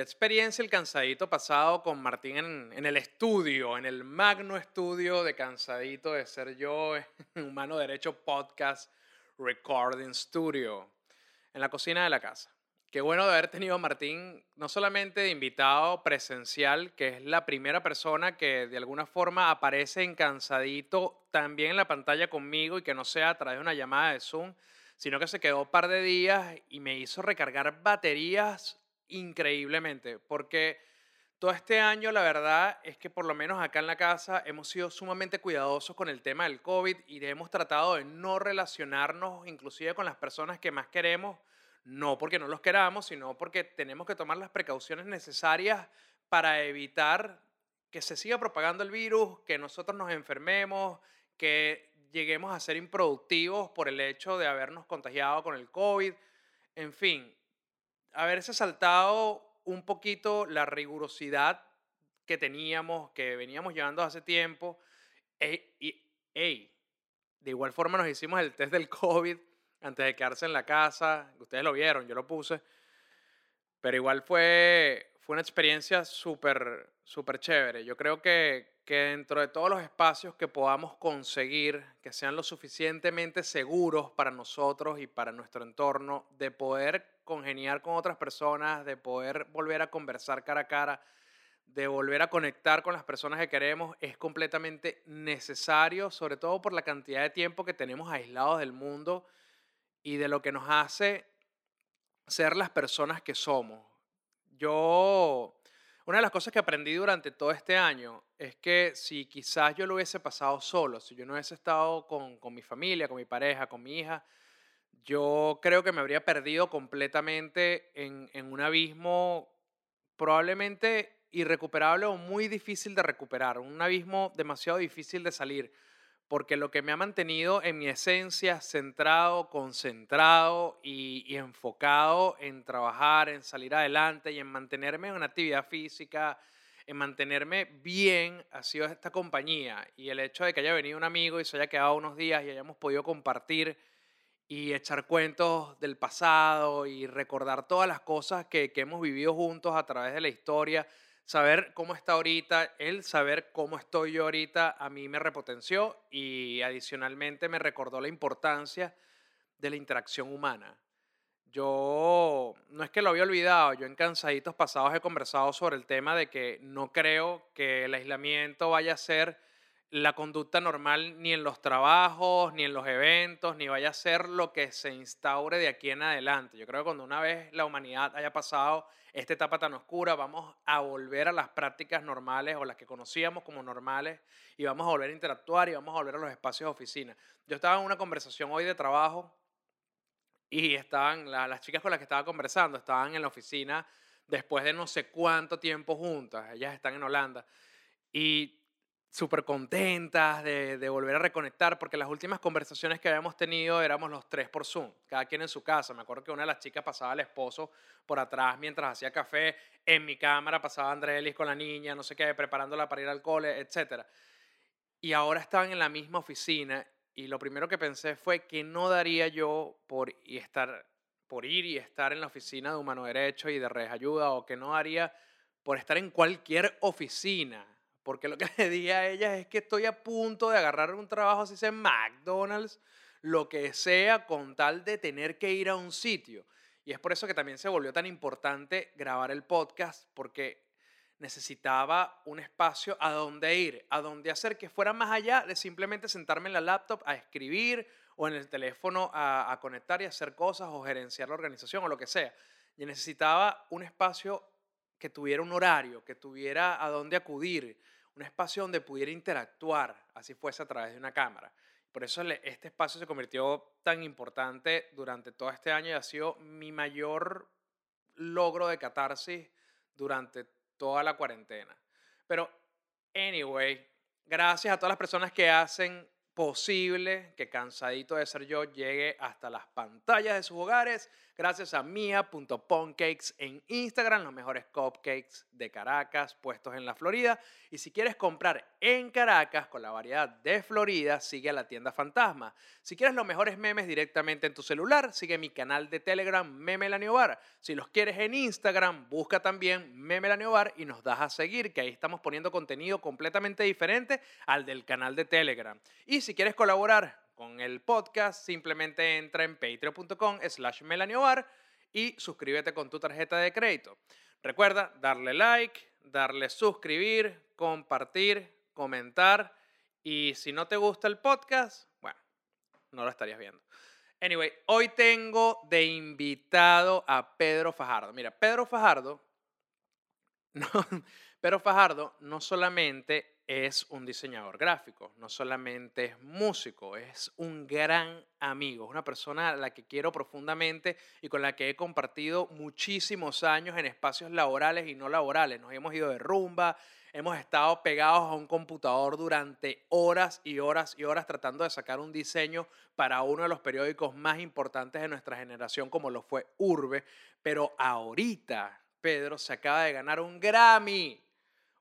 Qué experiencia el cansadito pasado con Martín en, en el estudio, en el magno estudio de cansadito de ser yo, Humano Derecho Podcast Recording Studio, en la cocina de la casa. Qué bueno de haber tenido a Martín no solamente de invitado presencial, que es la primera persona que de alguna forma aparece en cansadito también en la pantalla conmigo y que no sea a través de una llamada de Zoom, sino que se quedó un par de días y me hizo recargar baterías increíblemente, porque todo este año la verdad es que por lo menos acá en la casa hemos sido sumamente cuidadosos con el tema del COVID y hemos tratado de no relacionarnos inclusive con las personas que más queremos, no porque no los queramos, sino porque tenemos que tomar las precauciones necesarias para evitar que se siga propagando el virus, que nosotros nos enfermemos, que lleguemos a ser improductivos por el hecho de habernos contagiado con el COVID. En fin, haberse saltado un poquito la rigurosidad que teníamos, que veníamos llevando hace tiempo. E, y, de igual forma nos hicimos el test del COVID antes de quedarse en la casa. Ustedes lo vieron, yo lo puse. Pero igual fue, fue una experiencia súper, súper chévere. Yo creo que, que dentro de todos los espacios que podamos conseguir, que sean lo suficientemente seguros para nosotros y para nuestro entorno, de poder congeniar con otras personas, de poder volver a conversar cara a cara, de volver a conectar con las personas que queremos, es completamente necesario, sobre todo por la cantidad de tiempo que tenemos aislados del mundo y de lo que nos hace ser las personas que somos. Yo una de las cosas que aprendí durante todo este año es que si quizás yo lo hubiese pasado solo, si yo no hubiese estado con, con mi familia, con mi pareja, con mi hija, yo creo que me habría perdido completamente en, un abismo probablemente irrecuperable o muy difícil de recuperar, un abismo demasiado difícil de salir porque lo que me ha mantenido en mi esencia centrado, concentrado y, enfocado en trabajar, en salir adelante y en mantenerme en una actividad física, en mantenerme bien, ha sido esta compañía. Y el hecho de que haya venido un amigo y se haya quedado unos días y hayamos podido compartir y echar cuentos del pasado y recordar todas las cosas que, que hemos vivido juntos a través de la historia, saber cómo está ahorita, el saber cómo estoy yo ahorita, a mí me repotenció y adicionalmente me recordó la importancia de la interacción humana. Yo no es que lo había olvidado, yo en cansaditos pasados he conversado sobre el tema de que no creo que el aislamiento vaya a ser la conducta normal ni en los trabajos, ni en los eventos, ni vaya a ser lo que se instaure de aquí en adelante. Yo creo que cuando una vez la humanidad haya pasado esta etapa tan oscura, vamos a volver a las prácticas normales o las que conocíamos como normales y vamos a volver a interactuar y vamos a volver a los espacios de oficina. Yo estaba en una conversación hoy de trabajo y estaban las chicas con las que estaba conversando, estaban en la oficina después de no sé cuánto tiempo juntas, ellas están en Holanda. Y súper contentas de, volver a reconectar, porque las últimas conversaciones que habíamos tenido éramos los tres por Zoom, cada quien en su casa. Me acuerdo que una de las chicas pasaba al esposo por atrás mientras hacía café, en mi cámara pasaba Andrelis con la niña, no sé qué, preparándola para ir al cole, etc. Y ahora estaban en la misma oficina y lo primero que pensé fue que no daría yo por ir y estar en la oficina de Humano Derecho y de Redes Ayuda, o que no daría por estar en cualquier oficina porque lo que le dije a ella es que estoy a punto de agarrar un trabajo, así sea en McDonald's, lo que sea, con tal de tener que ir a un sitio. Y es por eso que también se volvió tan importante grabar el podcast, porque necesitaba un espacio a donde ir, a donde hacer que fuera más allá de simplemente sentarme en la laptop a escribir o en el teléfono a, a conectar y hacer cosas o gerenciar la organización o lo que sea. Y necesitaba un espacio que tuviera un horario, que tuviera a dónde acudir, un espacio donde pudiera interactuar, así fuese a través de una cámara. Por eso este espacio se convirtió tan importante durante todo este año y ha sido mi mayor logro de catarsis durante toda la cuarentena. Pero Anyway, gracias a todas las personas que hacen posible que Cansadito de Ser Yo llegue hasta las pantallas de sus hogares gracias a mia.poncakes en Instagram, los mejores cupcakes de Caracas puestos en la Florida. Y si quieres comprar en Caracas con la variedad de Florida, sigue a la tienda Fantasma. Si quieres los mejores memes directamente en tu celular, sigue mi canal de Telegram Memelaniobar. Si los quieres en Instagram, busca también Memelaniobar y nos das a seguir, que ahí estamos poniendo contenido completamente diferente al del canal de Telegram. Y si quieres colaborar con el podcast, simplemente entra en patreon.com slash melaniobar y suscríbete con tu tarjeta de crédito. Recuerda darle like, darle suscribir, compartir, comentar y si no te gusta el podcast, bueno, no lo estarías viendo. Anyway, hoy tengo de invitado a Pedro Fajardo. Mira, Pedro Fajardo, no, Pedro Fajardo no solamente es un diseñador gráfico, no solamente es músico, es un gran amigo, es una persona a la que quiero profundamente y con la que he compartido muchísimos años en espacios laborales y no laborales. Nos hemos ido de rumba, hemos estado pegados a un computador durante horas y horas y horas tratando de sacar un diseño para uno de los periódicos más importantes de nuestra generación como lo fue Urbe, pero ahorita Pedro se acaba de ganar un Grammy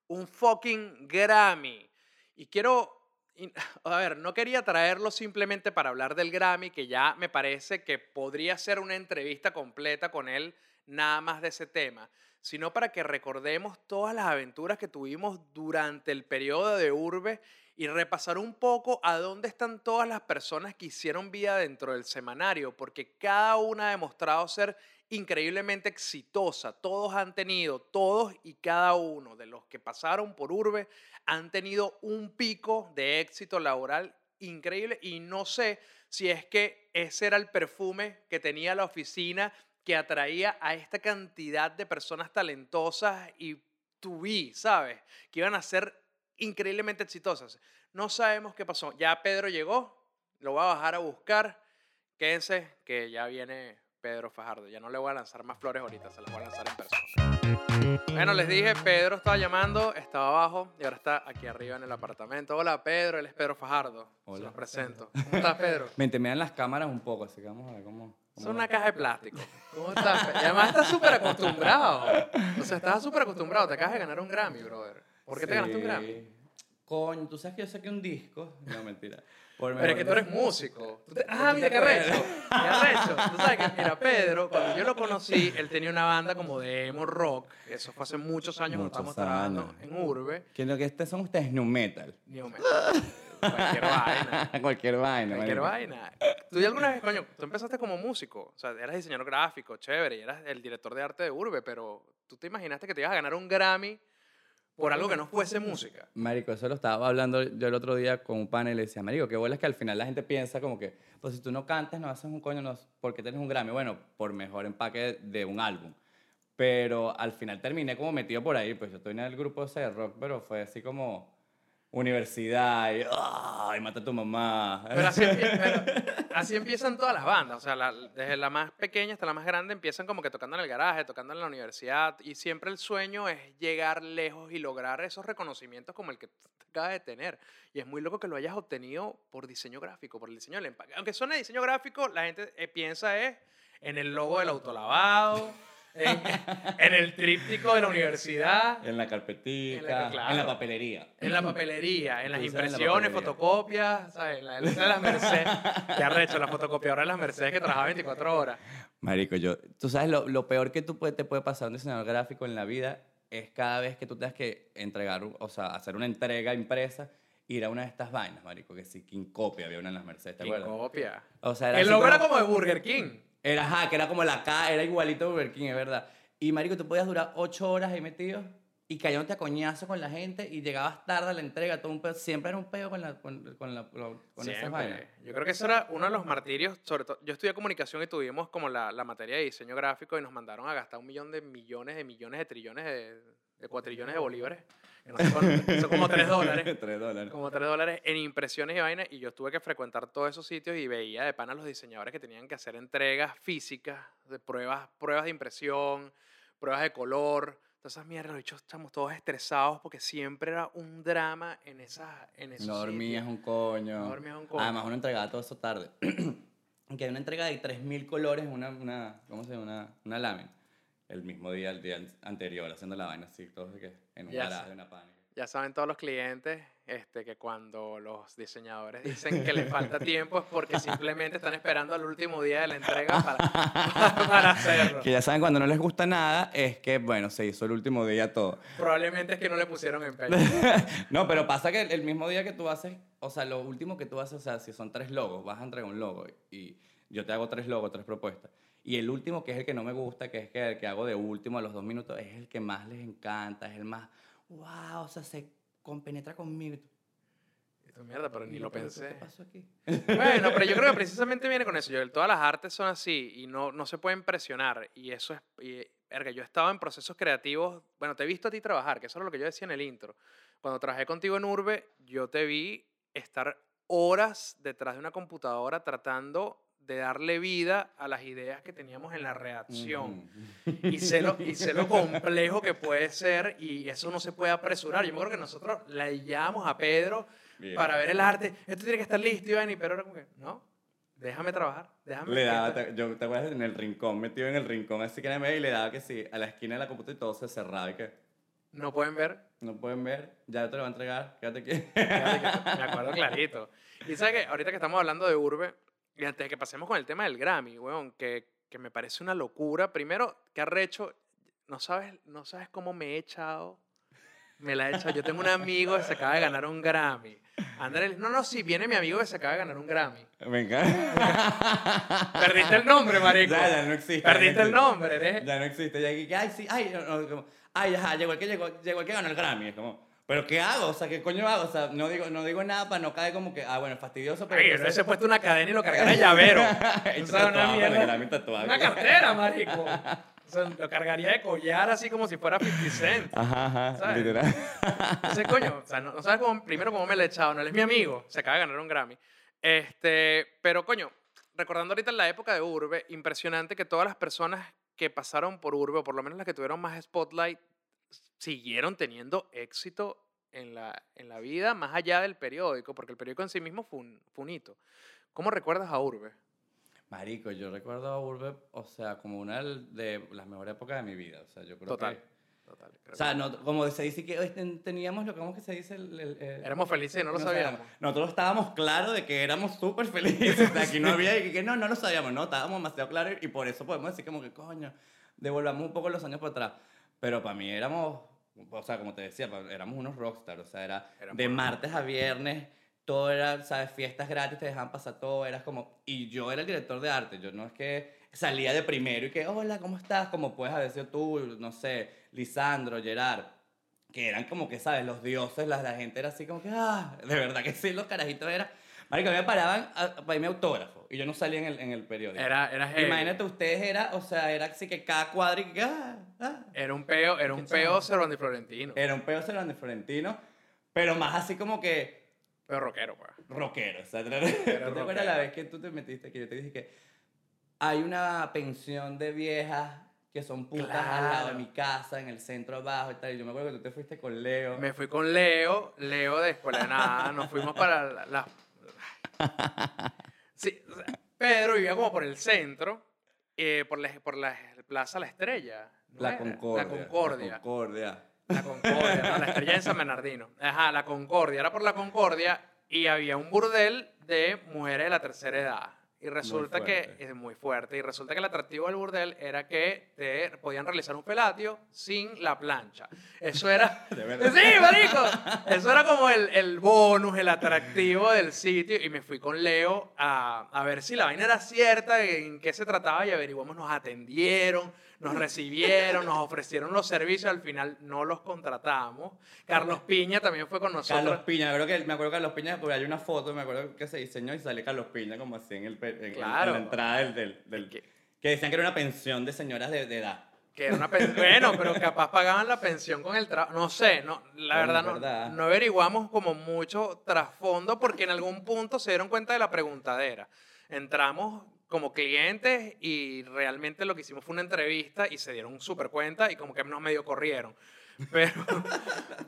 un fucking Grammy. Y quiero, a ver, no quería traerlo simplemente para hablar del Grammy, que ya me parece que podría ser una entrevista completa con él, nada más de ese tema, sino para que recordemos todas las aventuras que tuvimos durante el periodo de Urbe y repasar un poco a dónde están todas las personas que hicieron vida dentro del semanario, porque cada una ha demostrado ser increíblemente exitosa. Todos han tenido, todos y cada uno de los que pasaron por Urbe han tenido un pico de éxito laboral increíble y no sé si es que ese era el perfume que tenía la oficina que atraía a esta cantidad de personas talentosas y be, ¿sabes? Que iban a ser increíblemente exitosas. No sabemos qué pasó. Ya Pedro llegó, lo voy a bajar a buscar. Quédense que ya viene Pedro Fajardo. Ya no le voy a lanzar más flores ahorita, se las voy a lanzar en persona. Bueno, les dije, Pedro estaba llamando, estaba abajo y ahora está aquí arriba en el apartamento. Hola, Pedro, él es Pedro Fajardo. Hola. Se los presento. ¿Cómo estás, Pedro? Me dan las cámaras un poco, así que vamos a ver cómo... Es una caja de plástico. ¿Cómo estás? Y además estás súper acostumbrado. O sea, estás súper acostumbrado. Te acabas de ganar un Grammy, brother. ¿Por qué te ganaste un Grammy? Coño, tú sabes que yo saqué un disco. No, mentira. Pero es que tú eres músico. ah, mira, qué arrecho. Qué arrecho. Tú sabes que, mira, Pedro, cuando yo lo conocí, él tenía una banda como de emo rock. Eso fue hace muchos años cuando estábamos trabajando en Urbe. Que lo que este son ustedes new metal. New metal. Cualquier vaina. Cualquier vaina. Cualquier vaina. Tú alguna vez, coño, tú empezaste como músico. O sea, eras diseñador gráfico, chévere, y eras el director de arte de Urbe, pero tú te imaginaste que te ibas a ganar un Grammy por algo que no fuese música. Marico, eso lo estaba hablando yo el otro día con un panel y le decía, Marico, qué bueno es que al final la gente piensa como que, pues si tú no cantas, no haces un coño, no, ¿por qué tienes un Grammy? Bueno, por mejor empaque de un álbum. Pero al final terminé como metido por ahí, pues yo estoy en el grupo de rock, pero fue así como universidad y, ¡ay, mata a tu mamá! Pero así, empiezan todas las bandas, o sea, desde la más pequeña hasta la más grande empiezan como que tocando en el garaje, tocando en la universidad y siempre el sueño es llegar lejos y lograr esos reconocimientos como el que acabas de tener. Y es muy loco que lo hayas obtenido por diseño gráfico, por el diseño del empaque. Aunque suene diseño gráfico, la gente eh, piensa es en el logo del autolavado en, el tríptico de la universidad. En la carpetita, en la, papelería. En la papelería, en las impresiones, fotocopias, ¿sabes? En la, de las Mercedes. Qué arrecho, la fotocopiadora de las Mercedes que trabaja 24 horas. Marico, yo, tú sabes, lo, lo peor que tú te puede pasar a un diseñador gráfico en la vida es cada vez que tú tengas que entregar, o sea, hacer una entrega impresa ir a una de estas vainas, marico, que sí, King Copia había una en las Mercedes, ¿te acuerdas? King Copia. O sea, era El logo era como de Burger King. Era, ajá, que era como la K, era igualito a Burger King, es verdad. Y marico, tú podías durar ocho horas ahí metido y cayéndote a coñazo con la gente y llegabas tarde a la entrega, todo un pedo. Siempre era un pedo con, la, con, con, la, con esas vainas. Yo creo que eso era uno de los martirios, sobre todo, yo estudié comunicación y tuvimos como la, la materia de diseño gráfico y nos mandaron a gastar un millón de millones de millones de trillones de, de cuatrillones de bolívares son, como 3 dólares. 3 dólares. Como 3 dólares en impresiones y vainas. Y yo tuve que frecuentar todos esos sitios y veía de pana a los diseñadores que tenían que hacer entregas físicas, de pruebas, pruebas de impresión, pruebas de color, todas esas mierdas, los bichos estamos todos estresados porque siempre era un drama en esa en esos No dormías sitios. un coño. No dormías un coño. Además, uno entregaba todo eso tarde. que hay una entrega de 3.000 colores, una, una, ¿cómo se llama? Una, una lámina. El mismo día, el día anterior, haciendo la vaina así, todo de que en un garaje, una pánica. Ya saben todos los clientes este, que cuando los diseñadores dicen que les falta tiempo es porque simplemente están esperando al último día de la entrega para, para hacerlo. Que ya saben, cuando no les gusta nada, es que, bueno, se hizo el último día todo. Probablemente es que no le pusieron empeño. no, pero pasa que el mismo día que tú haces, o sea, lo último que tú haces, o sea, si son tres logos, vas a entregar un logo y yo te hago tres logos, tres propuestas. Y el último, que es el que no me gusta, que es el que hago de último a los dos minutos, es el que más les encanta, es el más, wow, o sea, se compenetra conmigo. Tú, mierda, pero ni lo ¿Pero pensé. ¿Qué pasó aquí? Bueno, pero yo creo que precisamente viene con eso. Yo, todas las artes son así y no, no se pueden presionar. Y eso es. Y, verga, yo he estado en procesos creativos. Bueno, te he visto a ti trabajar, que eso era lo que yo decía en el intro. Cuando trabajé contigo en Urbe, yo te vi estar horas detrás de una computadora tratando de darle vida a las ideas que teníamos en la redacción. Ujú. Y sé, lo, y sé lo complejo que puede ser y eso no se puede apresurar. Yo me acuerdo que nosotros le llamamos a Pedro Bien. para ver el arte. Esto tiene que estar listo, Iván, y Pedro era como que, no, déjame trabajar, déjame. Le daba, te- yo te acuerdas en el rincón, metido en el rincón, así que era medio y le daba que sí, a la esquina de la computadora y todo se cerraba y que No pueden ver. no pueden ver, ya te lo va a entregar, quédate aquí. Me acuerdo clarito. Y sabes que ahorita que estamos hablando de Urbe, y antes de que pasemos con el tema del Grammy, weón, que, que me parece una locura. Primero, que arrecho, no sabes, no sabes cómo me he echado. Me la he echado. Yo tengo un amigo que se acaba de ganar un Grammy. Andrés, no, no, sí, viene mi amigo que se acaba de ganar un Grammy. Venga. Perdiste el nombre, marico. Ya, ya no existe. Perdiste el no nombre, eres. Ya no existe. Ya que, ay, sí, ay, no, no, como, ay, ajá, llegó el que llegó, llegó el que ganó el Grammy. Es como, ¿pero qué hago? O sea, ¿qué coño hago? O sea, no digo, no digo nada para no caer como que, ah, bueno, fastidioso, pero. Ay, yo se- hubiese puesto una cadena y lo cargara de llavero. O sea, una mierda. Una cartera, marico. O sea, lo cargaría de collar así como si fuera 50 Cent. Ajá, ajá, ¿Sabes? literal. Ese coño, o sea, no, no sabes cómo, primero cómo me le he echado, no, él es mi amigo, se acaba de ganar un Grammy. Este, pero coño, recordando ahorita la época de Urbe, impresionante que todas las personas que pasaron por Urbe, o por lo menos las que tuvieron más spotlight, siguieron teniendo éxito en la, en la vida más allá del periódico, porque el periódico en sí mismo fue un, fue un hito. ¿Cómo recuerdas a Urbe? Marico, yo recuerdo a Urbe, o sea, como una de las mejores épocas de mi vida. O sea, yo creo Total. que. Total. creo O sea, que- no, como se dice que teníamos lo ¿cómo que se dice? El, el- el- Éramos felices y no lo sabíamos. Nosotros estábamos claros de que éramos súper felices. O sea, aquí no había y que no, no lo sabíamos, no, estábamos demasiado claros y por eso podemos decir como que, coño, devolvamos un poco los años para atrás. Pero para mí éramos, o sea, como te decía, éramos unos rockstars. O sea, era Éramos de martes a viernes, todo era, ¿sabes? Fiestas gratis, te dejaban pasar todo, eras como... Y yo era el director de arte, yo no es que salía de primero y que, hola, ¿cómo estás? Como puedes haber sido tú, no sé, Lisandro, Gerard que eran como que, ¿sabes? Los dioses, la, la gente era así como que, ah, de verdad que sí, los carajitos eran... Marico, a mí me paraban a, para irme autógrafo y yo no salía en el, en el periódico. Era, era heavy. Imagínate ustedes, era, o sea, era así que cada cuadro y que, ah, ah. Era un peo, era un peo. Cervantes Florentino. Era un pedo Cervantes Florentino, pero más así como que Pero rockero, pues. rockero. O sea, ¿tú te acuerdas la vez que tú te metiste, que yo te dije que hay una pensión de viejas que son putas al lado de Claro. mi casa, en el centro abajo y tal. Y yo me acuerdo que tú te fuiste con Leo. Me fui con Leo, Leo de Escuela de Nada, nos fuimos para la... Sí, Pedro vivía como por el centro, eh, por, la, por la Plaza La Estrella. ¿no La? Concordia. La Concordia. La Concordia. La Concordia, no, la estrella en San Bernardino. Ajá, la Concordia. Era por la Concordia y había un burdel de mujeres de la tercera edad. Y resulta que es muy fuerte. Y resulta que el atractivo del burdel era que te podían realizar un felatio sin la plancha. Eso era. De verdad. Sí, marico. Eso era como el, el bonus, el atractivo del sitio. Y me fui con Leo a, a ver si la vaina era cierta, en qué se trataba. Y averiguamos, nos atendieron, nos recibieron, nos ofrecieron los servicios. Al final no los contratamos. Carlos Piña también fue con nosotros. Carlos Piña, creo que me acuerdo que Carlos Piña, porque hay una foto, me acuerdo que se diseñó y sale Carlos Piña como así en, el, en- Claro. en la entrada del, del, del- Que- decían que era una pensión de señoras de, de edad. Que era una bueno, pero capaz pagaban la pensión con el trabajo. No sé, no, la verdad, no, verdad. no averiguamos como mucho trasfondo porque en algún punto se dieron cuenta de la preguntadera. Entramos como clientes y realmente lo que hicimos fue una entrevista y se dieron súper cuenta y como que nos medio corrieron. Pero,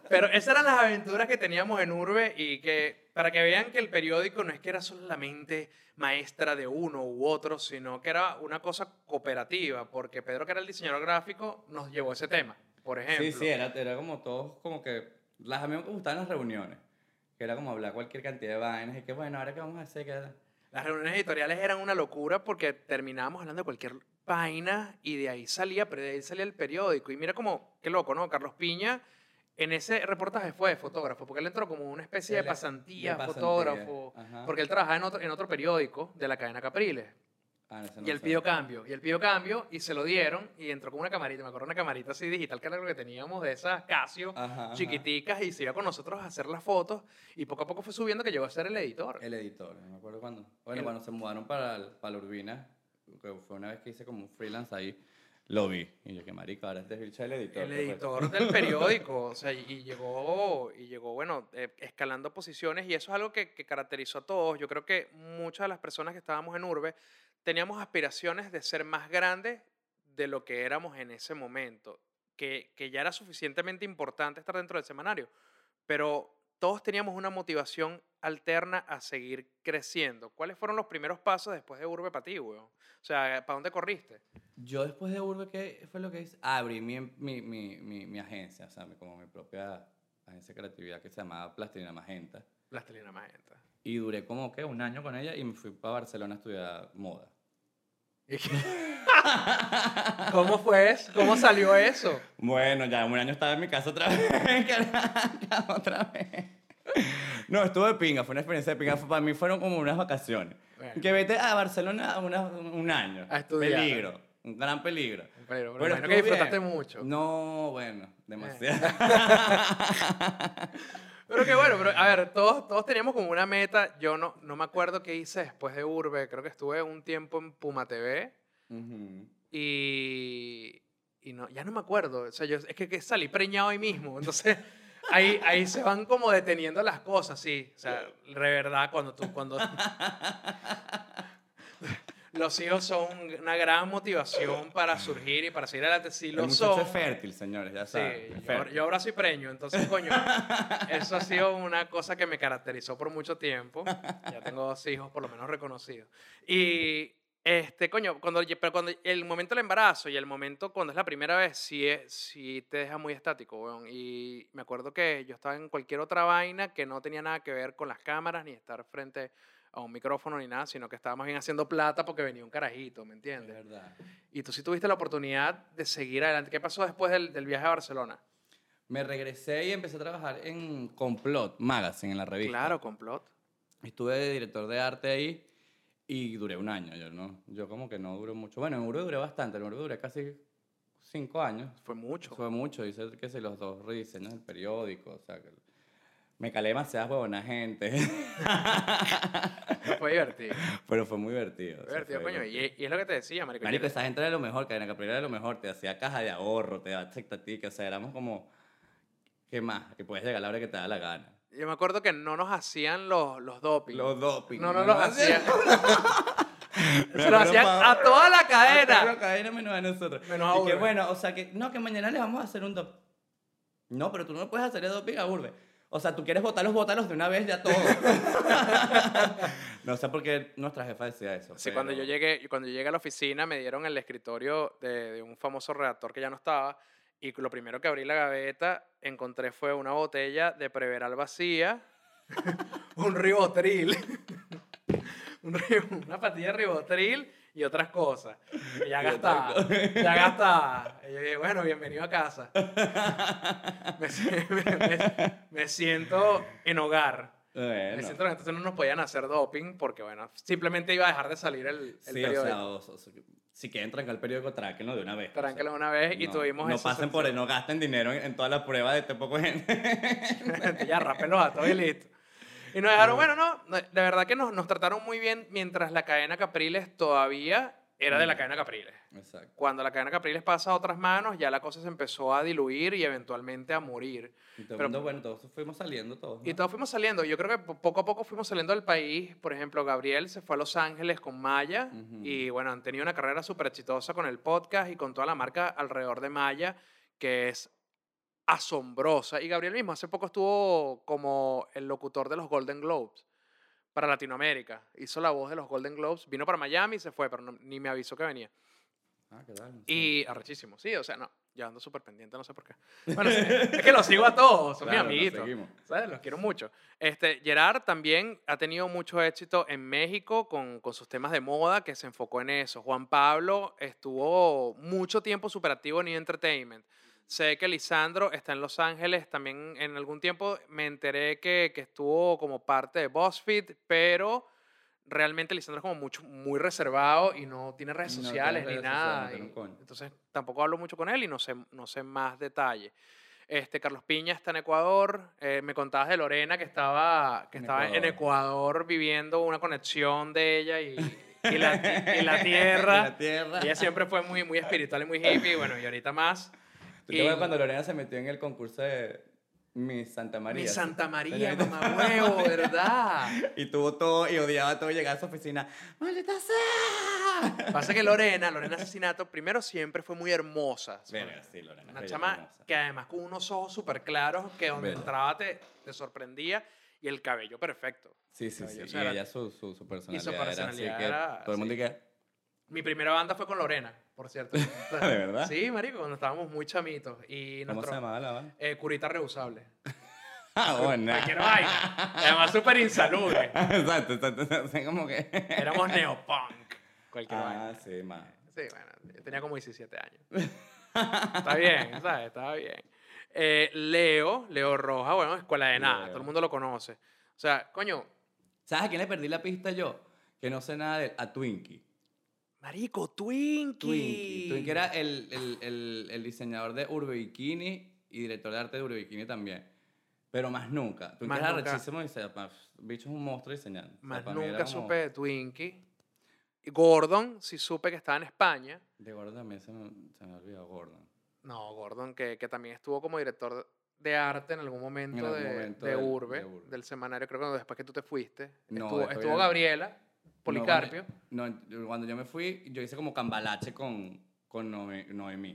pero esas eran las aventuras que teníamos en Urbe y que para que vean que el periódico no es que era solamente maestra de uno u otro, sino que era una cosa cooperativa, porque Pedro, que era el diseñador gráfico, nos llevó ese tema, por ejemplo. Sí, sí, era, era como todos, como que, las a mí me gustaban las reuniones, que era como hablar cualquier cantidad de vainas y que, bueno, ahora qué vamos a hacer, ¿Qué? Las reuniones editoriales eran una locura porque terminábamos hablando de cualquier vaina y de ahí salía, pero de ahí salía el periódico. Y mira como, qué loco, ¿no? Carlos Piña en ese reportaje fue de fotógrafo, porque él entró como una especie de pasantía, fotógrafo, porque él trabajaba en otro, en otro periódico de la cadena Capriles. Ah, y él pidió cambio, y él pidió cambio y se lo dieron y entró con una camarita, me acuerdo una camarita así digital que era lo que teníamos de esas Casio chiquiticas y se iba con nosotros a hacer las fotos y poco a poco fue subiendo que llegó a ser el editor. El editor, me acuerdo cuando, bueno, cuando se mudaron para, para la Urbina, que fue una vez que hice como un freelance ahí, lo vi. Y yo, qué marica, ahora este es el editor. El editor del periódico. o sea, y llegó, y llegó bueno, eh, escalando posiciones. Y eso es algo que, que, caracterizó a todos. Yo creo que muchas de las personas que estábamos en Urbe teníamos aspiraciones de ser más grandes de lo que éramos en ese momento. Que, que ya era suficientemente importante estar dentro del semanario. Pero todos teníamos una motivación alterna a seguir creciendo. ¿Cuáles fueron los primeros pasos después de Urbe para ti, weón? O sea, ¿para dónde corriste? Yo después de Urbe, ¿qué fue lo que hice? abrí mi, mi, mi, mi, agencia, o sea, como mi propia agencia de creatividad que se llamaba Plastilina Magenta. Plastilina Magenta. Y duré como que un año con ella y me fui para Barcelona a estudiar moda. ¿Cómo fue eso? ¿Cómo salió eso? Bueno, ya un año estaba en mi casa otra vez. otra vez. No, estuvo de pinga, fue una experiencia de pinga. Para mí fueron como unas vacaciones. Que vete a Barcelona un año. A estudiar. Peligro, un gran peligro. Pero, pero, que disfrutaste mucho. No, bueno, demasiado. pero que bueno, pero a ver, todos, todos teníamos como una meta. Yo no, no me acuerdo qué hice después de Urbe. Creo que estuve un tiempo en Puma TV. Y, y no, ya no me acuerdo. O sea, yo, es que, que salí preñado ahí mismo. Entonces ahí, ahí se van como deteniendo las cosas, sí. O sea, de verdad, cuando tú, cuando... los hijos son una gran motivación para surgir y para seguir adelante. Sí, lo son. es fértil, señores, ya saben. Sí, yo, ahora soy preño, entonces, coño, eso ha sido una cosa que me caracterizó por mucho tiempo. Ya tengo dos hijos, por lo menos reconocidos. Y este, coño, cuando, pero cuando el momento del embarazo y el momento cuando es la primera vez, sí, es, sí te deja muy estático, weón. Y me acuerdo que yo estaba en cualquier otra vaina que no tenía nada que ver con las cámaras, ni estar frente a un micrófono, ni nada, sino que estábamos bien haciendo plata porque venía un carajito, ¿me entiendes? verdad. Y tú sí tuviste la oportunidad de seguir adelante. ¿Qué pasó después del, del viaje a Barcelona? Me regresé y empecé a trabajar en Complot Magazine, en la revista. Claro, Complot. Estuve de director de arte ahí y duré un año, yo, ¿no? Yo como que no duré mucho. Bueno, en Urbe duré bastante, en Urbe duré casi cinco años. Fue mucho. Fue mucho, hice que sé, los dos rediseños del periódico, o sea, que me calé demasiadas huevona gente. fue divertido. Pero fue muy divertido. Fue divertido, coño. Y, es lo que te decía, marico. Marico, esa gente era lo mejor, Cadena Caprera era lo mejor. Te hacía caja de ahorro, te daba que o sea, éramos como... ¿Qué más? Que puedes llegar a la hora que te da la gana. Yo me acuerdo que no nos hacían los, los doping. Los doping. No, no, los hacían. Se lo hacían a toda la cadena. A toda la cadena menos a nosotros. Menos a Y que bueno, o sea que, no, que mañana les vamos a hacer un doping. No, pero tú no puedes hacer el doping a Urbe. O sea, tú quieres votarlos, votarlos de una vez ya todos. no sé por qué nuestra jefa decía eso. Sí, cuando yo llegué, cuando yo llegué a la oficina me dieron el escritorio de, de un famoso redactor que ya no estaba y lo primero que abrí la gaveta, encontré fue una botella de Preveral vacía, un ribotril, una patilla de ribotril y otras cosas. Y ya gastaba, ya gastaba. Y yo dije, bueno, bienvenido a casa. me siento en hogar. Bueno. entonces no nos podían hacer doping porque, bueno, simplemente iba a dejar de salir el, el sí, periódico. O sea, si quieren trancar el periódico, tráquenlo de una vez. Tráquenlo de una vez y tuvimos No pasen por él, no gasten dinero en, todas las pruebas de este poco gente. ya, rápenlo a todos y listo. Y nos dejaron, bueno, no, de verdad que nos, nos trataron muy bien mientras la cadena Capriles todavía era de la Mm. cadena Capriles. Exacto. Cuando la cadena Capriles pasa a otras manos, ya la cosa se empezó a diluir y eventualmente a morir. Y todo Pero- mundo, bueno, todos fuimos saliendo todos. Y ¿no? todos fuimos saliendo. Yo creo que po- poco a poco fuimos saliendo del país. Por ejemplo, Gabriel se fue a Los Ángeles con Maya. Ujú. Y bueno, han tenido una carrera súper exitosa con el podcast y con toda la marca alrededor de Maya, que es asombrosa. Y Gabriel mismo hace poco estuvo como el locutor de los Golden Globes para Latinoamérica. Hizo la voz de los Golden Globes. Vino para Miami y se fue, pero no- ni me avisó que venía. Ah, ¿qué tal? Y arrechísimo, sí, o sea, no. Yo ando súper pendiente, no sé por qué. Bueno, sí, es que los sigo a todos, son Claro, mis amiguitos. seguimos. ¿sabes? Los quiero mucho. Este, Gerard también ha tenido mucho éxito en México con, con sus temas de moda, que se enfocó en eso. Juan Pablo estuvo mucho tiempo súper activo en E! Entertainment. Sé que Lisandro está en Los Ángeles. También en algún tiempo me enteré que, que estuvo como parte de BuzzFeed, pero realmente Lisandro es como mucho, muy reservado y no tiene redes No tiene sociales redes ni sociales, nada. no entonces tampoco hablo mucho con él y no sé, no sé más detalle. Este, Carlos Piña está en Ecuador. eh, me contabas de Lorena que estaba, que En estaba en Ecuador. Ecuador viviendo una conexión de ella y, y la, y la tierra. Y la tierra. Ella siempre fue muy, muy espiritual y muy hippie. Bueno, y ahorita más. ¿Tú te acuerdas y- cuando Lorena se metió en el concurso de Miss Santa María? Mi Santa María, mamá huevo, ¿verdad? Y tuvo todo, y odiaba todo llegar a su oficina. ¡Maldita sea! Pasa que Lorena, Lorena Asesinato, primero siempre fue muy hermosa. Sí, Lorena. Una chama hermosa. que además con unos ojos súper claros que donde entraba te, te sorprendía y el cabello perfecto. Sí, sí, sí. o sea, y era- ella, su, su, su personalidad, personalidad era así que era- todo el mundo sí. dice, Mi primera banda fue con Lorena, por cierto. ¿De verdad? Sí, marico, cuando estábamos muy chamitos. Y ¿cómo se nuestro, llamaba la banda? eh, curita reusable. Ah, bueno. Cualquier vaina. Además, súper insalubre. exacto, exacto, exacto, como que... Éramos neopunk. Cualquier Ah, vaina. sí, más. Sí, bueno, yo tenía como 17 años. Está bien, ¿sabes? Estaba bien. Eh, Leo, Leo Roja, bueno, Escuela de Nada, Leo. todo el mundo lo conoce. O sea, coño, ¿Sabes a quién le perdí la pista yo? Que no sé nada de... A Twinkie. Marico, Twinkie. Twinkie. Twinkie era el, el, el, el diseñador de Urbe Bikini y director de arte de Urbe Bikini también. Pero más nunca. Twinkie Más era nunca. rechísimo y se... Bicho es un monstruo diseñando. O sea, Más mí era nunca supe de Twinkie. Gordon, sí supe que estaba en España. De Gordon también se me, se me olvidó Gordon. No, Gordon, que, que también estuvo como director de arte en algún momento, algún de, momento de del- Urbe, de Urbe. del semanario, creo que después que tú te fuiste. No, estuvo estuvo Gabriela, Policarpio. No, cuando, no, cuando yo me fui, yo hice como cambalache con, con Noe- Noemí.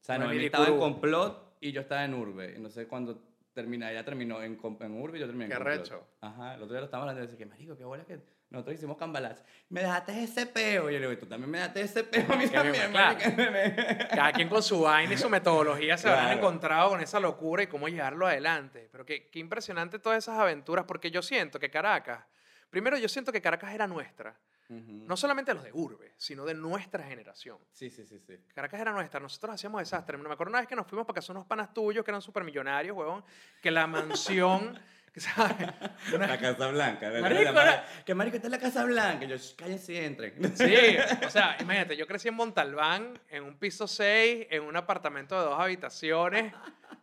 O sea, Noemí Noemí estaba en complot y yo estaba en Urbe. Sé cuándo termina, ella terminó en, en Urbe y yo terminé en Qué complot. arrecho. Ajá, el otro día lo estábamos hablando y decía que, marico, qué bola que nosotros hicimos cambalache. Me dejaste ese peo. Y yo le digo, "Y tú también me dejaste ese peo a mí Que también, claro. marica". Cada quien con su vaina y su metodología se habrán Claro. encontrado con esa locura y cómo llevarlo adelante. Pero qué, qué impresionante todas esas aventuras, porque yo siento que Caracas, primero yo siento que Caracas era nuestra, Ujú. no solamente los de Urbe, sino de nuestra generación. Sí, sí, sí, sí. Caracas era nuestra, nosotros hacíamos desastres. Me acuerdo una vez que nos fuimos para casa unos panas tuyos que eran súper millonarios, huevón, que la mansión, ¿sabes? Una- La Casa Blanca. ¿verdad? Marico, La Que marico, esta es la Casa Blanca. Yo, "Shh, cállense entren. Sí, o sea, imagínate, yo crecí en Montalbán, en un piso 6, en un apartamento de dos habitaciones,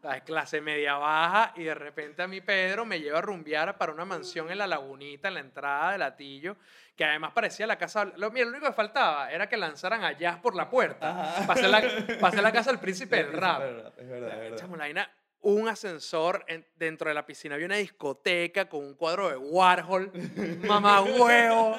¿sabes? clase media baja, y de repente a mí Pedro me lleva a rumbear para una mansión en la lagunita, en la entrada del Latillo, que además parecía la casa... Lo, mira, lo único que faltaba era que lanzaran a Jazz por la puerta. Pasé la, pasé la casa del príncipe del rap. Es verdad, es verdad. es verdad. Chamo, la un ascensor en- dentro de la piscina, había una discoteca con un cuadro de Warhol, mamá huevo.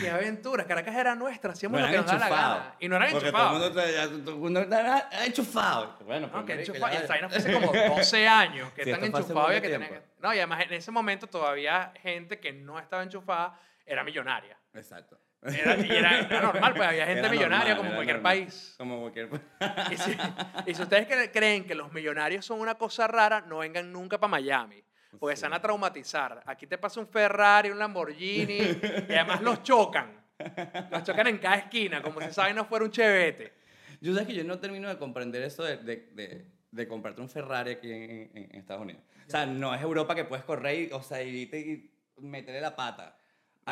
Qué aventura, Caracas era nuestra, hacíamos No lo que eran nos daba la enchufados. gana. Y no eran Porque enchufados. Todo el mundo, ya- todo el mundo era enchufado. Bueno, No, pero que marico, enchufa- y ya- esta vaina fue hace como 12 años, que Sí, están esto fue hace enchufados y mucho que tenían que... tiempo. No, y además en ese momento todavía gente que no estaba enchufada era millonaria. Exacto. Era, era, era normal, pues había gente Era millonaria normal, como cualquier normal. país. Como cualquier Y si, y si ustedes cre- creen que los millonarios son una cosa rara, no vengan nunca para Miami. Porque se van a traumatizar. Aquí te pasa un Ferrari, un Lamborghini, y además los chocan. Los chocan en cada esquina, como si esa vaina fuera un chevete. Yo sé que yo no termino de comprender eso de, de, de, de comprarte un Ferrari aquí en, en- en Estados Unidos. O sea, no es Europa que puedes correr y, o sea, y, y meterle la pata.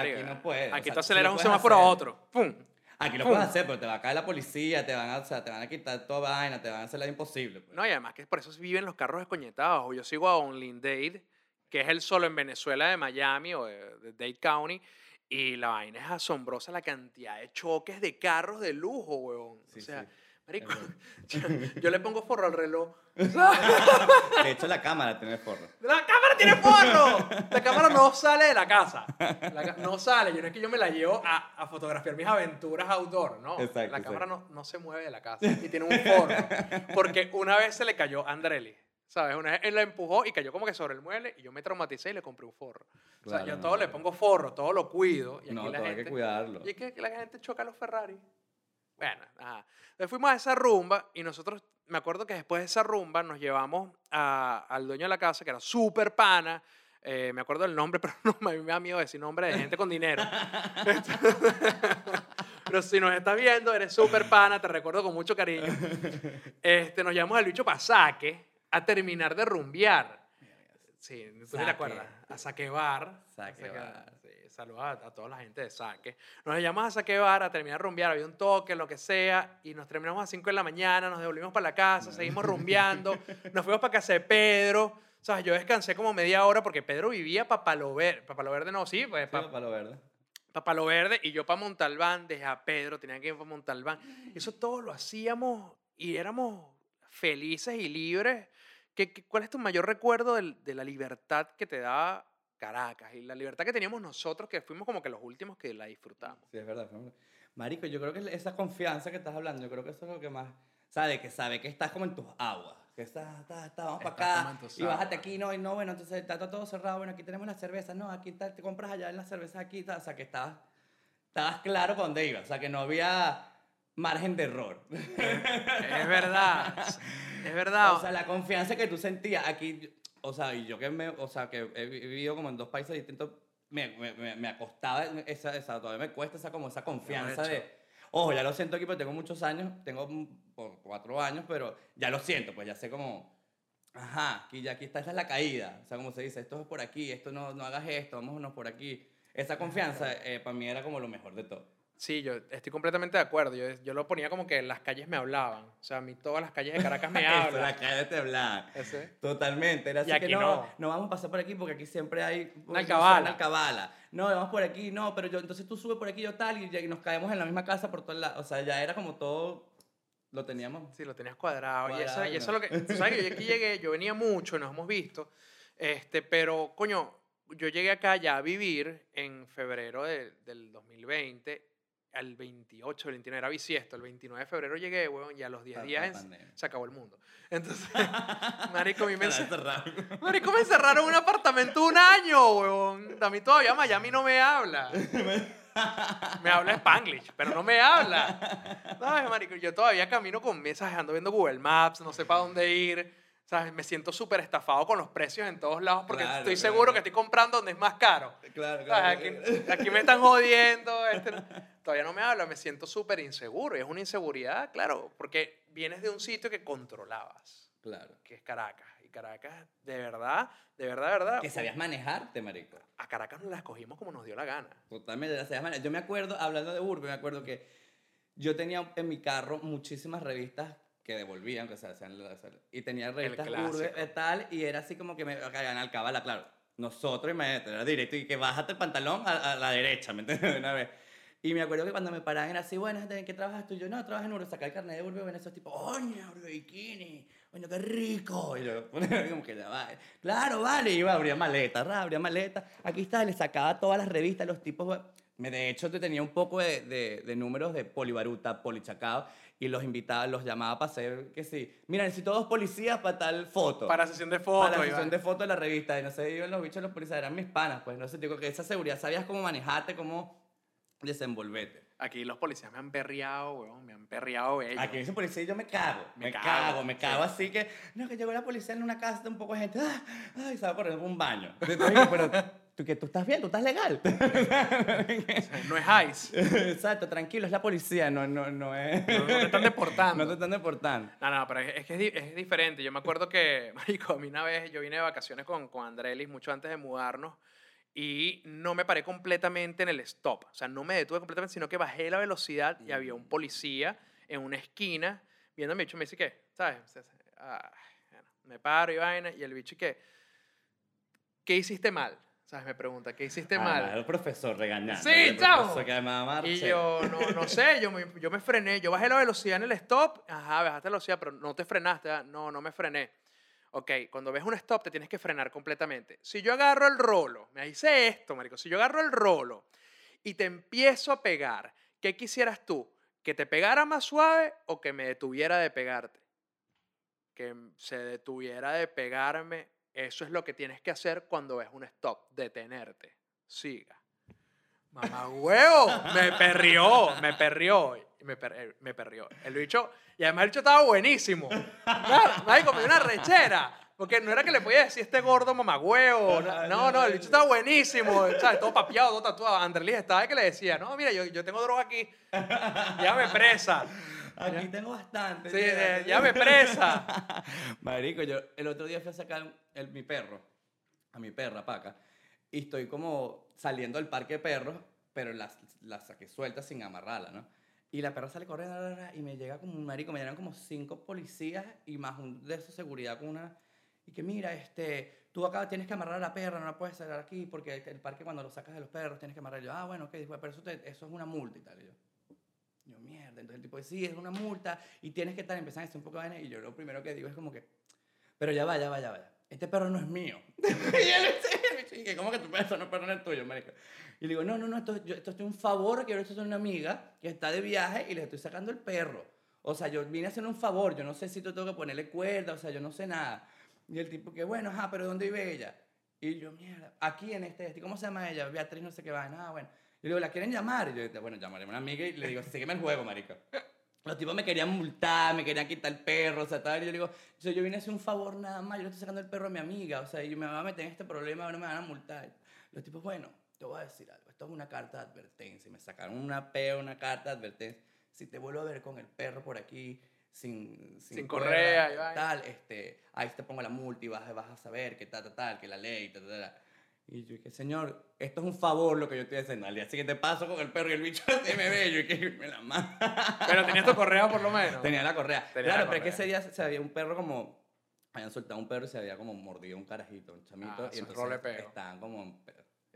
Aquí no puedes. Aquí o sea, tú aceleras un semáforo a hacer. otro. ¡Pum! Aquí lo ¡Pum! puedes hacer, pero te va a caer la policía, te van a, o sea, te van a quitar toda vaina, te van a hacer la imposible. pues. No, y además que por eso viven los carros descoñetados. Yo sigo a Only Dade, que es el solo en Venezuela de Miami o de, de Dade County, Y la vaina es asombrosa la cantidad de choques de carros de lujo, weón. Sí, o sea, sí. Marico, yo, yo le pongo forro al reloj. De hecho, la cámara tiene forro. ¡La cámara tiene forro! La cámara no sale de la casa. La no sale. Yo no es que yo me la llevo a, a fotografiar mis aventuras outdoor, ¿no? Exacto, la cámara no, no se mueve de la casa y tiene un forro. Porque una vez se le cayó a Andrelli. ¿Sabes? Una vez él la empujó y cayó como que sobre el mueble y yo me traumaticé y le compré un forro. o sea, yo no, todo le no. pongo forro, todo lo cuido. Y aquí No, la todo hay que cuidarlo. y es que la gente choca los Ferrari. Bueno, ajá. Entonces fuimos a esa rumba y nosotros, me acuerdo que después de esa rumba nos llevamos a- al dueño de la casa, que era súper pana. eh, me acuerdo del nombre, pero no, me da miedo decir nombre de gente con dinero. pero si nos estás viendo, eres súper pana, te recuerdo con mucho cariño. Este, nos llevamos al bicho Pasaque a terminar de rumbear. Sí, tú te acuerdas. A Saque Bar. Saludos a, a toda la gente de Saque. Nos llamamos a Saque Bar a terminar de rumbear. Había un toque, lo que sea. Y nos terminamos a las 5 de la mañana. Nos devolvimos para la casa. Seguimos rumbeando. Nos fuimos para casa de Pedro. O sea, yo descansé como media hora porque Pedro vivía para Palo Verde. Para Palo Verde no, sí, pues Sí, para palo verde. Palo Verde. Y yo para Montalbán, dejé a Pedro, tenía que ir para Montalbán. Eso todo lo hacíamos y éramos felices y libres. ¿Qué, qué- cuál es tu mayor recuerdo del- de la libertad que te da Caracas y la libertad que teníamos nosotros, que fuimos como que los últimos que la disfrutamos? Sí, es verdad. Marico, yo creo que esa confianza que estás hablando, yo creo que eso es lo que más. ¿Sabes? Que sabe que estás como en tus aguas. Que estás, estás, estás, vamos para Estás acá. Y bájate aquí, no, y no, bueno, entonces está todo cerrado. Bueno, aquí tenemos las cervezas. No, aquí está, te compras allá en las cervezas aquí. O sea, que estabas, estabas claro para dónde ibas. O sea, que no había margen de error. Es verdad, es verdad. O sea, la confianza que tú sentías aquí, o sea, y yo que me, o sea, que he vi- vivido como en dos países distintos, me, me, me- acostaba, esa, esa, todavía me cuesta esa, como esa confianza de, ojo, ya lo siento aquí porque tengo muchos años, tengo por cuatro años, pero ya lo siento, pues ya sé como, ajá, aquí ya aquí está, esa es la caída, o sea, como se dice, esto es por aquí, esto no, no hagas esto, vámonos por aquí. Esa confianza eh, para mí era como lo mejor de todo. Sí, yo estoy completamente de acuerdo. Yo, yo lo ponía como que las calles me hablaban. O sea, a mí todas las calles de Caracas me Eso, hablan. la calle te hablaba. Ese. Totalmente, era Y así que aquí no, no. no, vamos a pasar por aquí porque aquí siempre hay Una alcabala. una alcabala. No, vamos por aquí, no, pero yo, entonces tú subes por aquí, yo tal, y, y nos caemos en la misma casa por todos lados. O sea, ya era como todo, lo teníamos. Sí, lo tenías cuadrado. y eso, Cuadrado, y eso es lo que. Tú sabes que yo aquí llegué, yo venía mucho, nos hemos visto. Este, pero, coño, yo llegué acá ya a vivir en febrero de- del 2020, al 28, el 29, era bisiesto. El 29 de febrero llegué, weón, y a los 10 Pa- pa- días en- se acabó el mundo. Entonces, marico, mí me, Para ence- cerrar. marico, me encerraron en un apartamento un año, weón. A mí todavía Miami no me habla. Me habla Spanglish, pero no me habla. ¿Sabes, marico? Yo todavía camino con mensajes, ando viendo Google Maps, no sé para dónde ir. ¿Sabes? Me siento súper estafado con los precios en todos lados porque Claro, estoy claro. seguro que estoy comprando donde es más caro. Claro, claro. Aquí, aquí me están jodiendo. este todavía no me habla, me siento súper inseguro. Y es una inseguridad, claro, porque vienes de un sitio que controlabas, Claro. que es Caracas. Y Caracas, de verdad, de verdad, de verdad. Que sabías manejarte, marico. A Caracas nos la escogimos como nos dio la gana. Totalmente, la sabías manejar. Yo me acuerdo, hablando de urbe, me acuerdo que yo tenía en mi carro muchísimas revistas que devolvían, que se hacían, y tenía revistas urbe y tal, y era así como que me caían al cabala, claro. Nosotros, imagínate, era directo, y que bájate el pantalón a, a la derecha, ¿me entiendes? De una vez. Y me acuerdo que cuando me paraban era así, bueno, ¿en qué trabajas tú? Y yo, no, trabajo en Urbe, sacar el carnet de Urbe, bueno, esos tipo, oña, Bikini, coño, qué rico. Y yo, como que ya va. Claro, vale, iba, abría maleta, ra, abría maleta. Aquí está, le sacaba todas las revistas, los tipos, de hecho, te tenía un poco de, de, de números de polibaruta, polichacao, y los invitaba, los llamaba para hacer que sí. Mira, necesito dos policías para tal foto. Para sesión de fotos. Para la Iván. sesión de fotos de la revista. Y no sé, iban los bichos los policías, eran mis panas, pues no sé, digo que esa seguridad, sabías cómo manejarte, cómo desenvolverte. Aquí los policías me han perreado, weón, me han perreado ellos. Aquí dice policía y yo me cago, Me me, cago, cago, me sí. cago así que, no, que llegó la policía en una casa de un poco de gente, ah, ay, se va a correr un baño. Pero, ¿tú, que ¿tú estás bien? ¿Tú estás legal? No es ICE. Exacto, tranquilo, es la policía, no, no, no es... No, no te están deportando. No te están deportando. No, no, pero es, es que es, es diferente. Yo me acuerdo que, marico, a mí una vez yo vine de vacaciones con, con Andrelis mucho antes de mudarnos y no me paré completamente en el stop. O sea, no me detuve completamente, sino que bajé la velocidad y había un policía en una esquina viéndome. El bicho me dice, ¿qué? ¿Sabes? Ah, bueno, me paro y vaina. Y el bicho, ¿qué? ¿Qué hiciste mal? ¿Sabes? Me pregunta, ¿qué hiciste Ah, mal? El profesor regañando. Sí, a Y yo, no, no sé, yo me, yo me frené, yo bajé la velocidad en el stop, ajá, bajaste la velocidad, pero no te frenaste, ¿verdad? no, no me frené. Ok, cuando ves un stop te tienes que frenar completamente. Si yo agarro el rolo, me hice esto, marico, si yo agarro el rolo y te empiezo a pegar, ¿qué quisieras tú? ¿Que te pegara más suave o que me detuviera de pegarte? Que se detuviera de pegarme, eso es lo que tienes que hacer cuando ves un stop, detenerte. Siga. Mamá huevo, me perrió, me perrió, me, per- eh, me perrió. El bicho, y además el bicho estaba buenísimo. Claro, marico, me dio una rechera. Porque no era que le podía decir este gordo mamagüevo. No, no, el bicho estaba buenísimo. ¿sabes? Todo papiado, todo tatuado. Andrés estaba que le decía, no, mira, yo, yo tengo droga aquí. Llámame presa. Aquí tengo bastante. Sí, eh, llame presa. Marico, yo el otro día fui a sacar el, mi perro, a mi perra, Paca, y estoy como saliendo del parque de perros, pero la, la saqué suelta sin amarrarla, ¿no? Y la perra sale corriendo y me llega como un marico, me llegan como cinco policías y más un de su seguridad con una... Y que mira, este, tú acá tienes que amarrar a la perra, no la puedes sacar aquí porque el parque cuando lo sacas de los perros tienes que amarrar. Y yo, ah, bueno, ok, pero eso, te- eso es una multa y tal. Y yo, yo, mierda. Entonces el tipo dice, sí, es una multa y tienes que estar, empiezan a decir un poco de. Y yo lo primero que digo es como que, pero ya va, ya va, ya va. Este perro no es mío. y él dice, "¿Y que ¿cómo que tu perro no, perro no es tuyo, marico? Y le digo, no, no, no, esto, yo, esto es un favor que yo esto es una amiga que está de viaje y le estoy sacando el perro. O sea, yo vine a hacer un favor, yo no sé si tengo que ponerle cuerda, o sea, yo no sé nada. Y el tipo que, bueno, ajá, pero ¿dónde vive ella? Y yo, mierda, aquí en este, este, ¿cómo se llama ella? Beatriz, no sé qué va, nada, bueno. Y le digo, ¿la quieren llamar? Y yo, bueno, llamaré a una amiga y le digo, sígueme el juego, marico. Los tipos me querían multar, me querían quitar el perro, o sea, tal. Y yo digo, yo, yo vine a hacer un favor nada más, yo le estoy sacando el perro a mi amiga, o sea, y me van a meter en este problema, ahora me van a multar. Los tipos, bueno, te voy a decir algo, esto es una carta de advertencia. Y me sacaron una peo, una carta de advertencia. Si te vuelvo a ver con el perro por aquí, sin, Sin correa cuerda, y vaina. tal, este, ahí te pongo la multa y vas, vas a saber que tal, tal, tal, que la ley, tal, tal, tal. Y yo dije, señor, esto es un favor lo que yo estoy haciendo. Al día siguiente paso con el perro y el bicho así me ve, yo y que me la mano. Pero tenías tu correa por lo menos. Tenía la correa. Tenía claro, la pero es que ese día se había un perro como. Habían soltado un perro y se había como mordido un carajito, un chamito. Ah, y es entonces estaban como.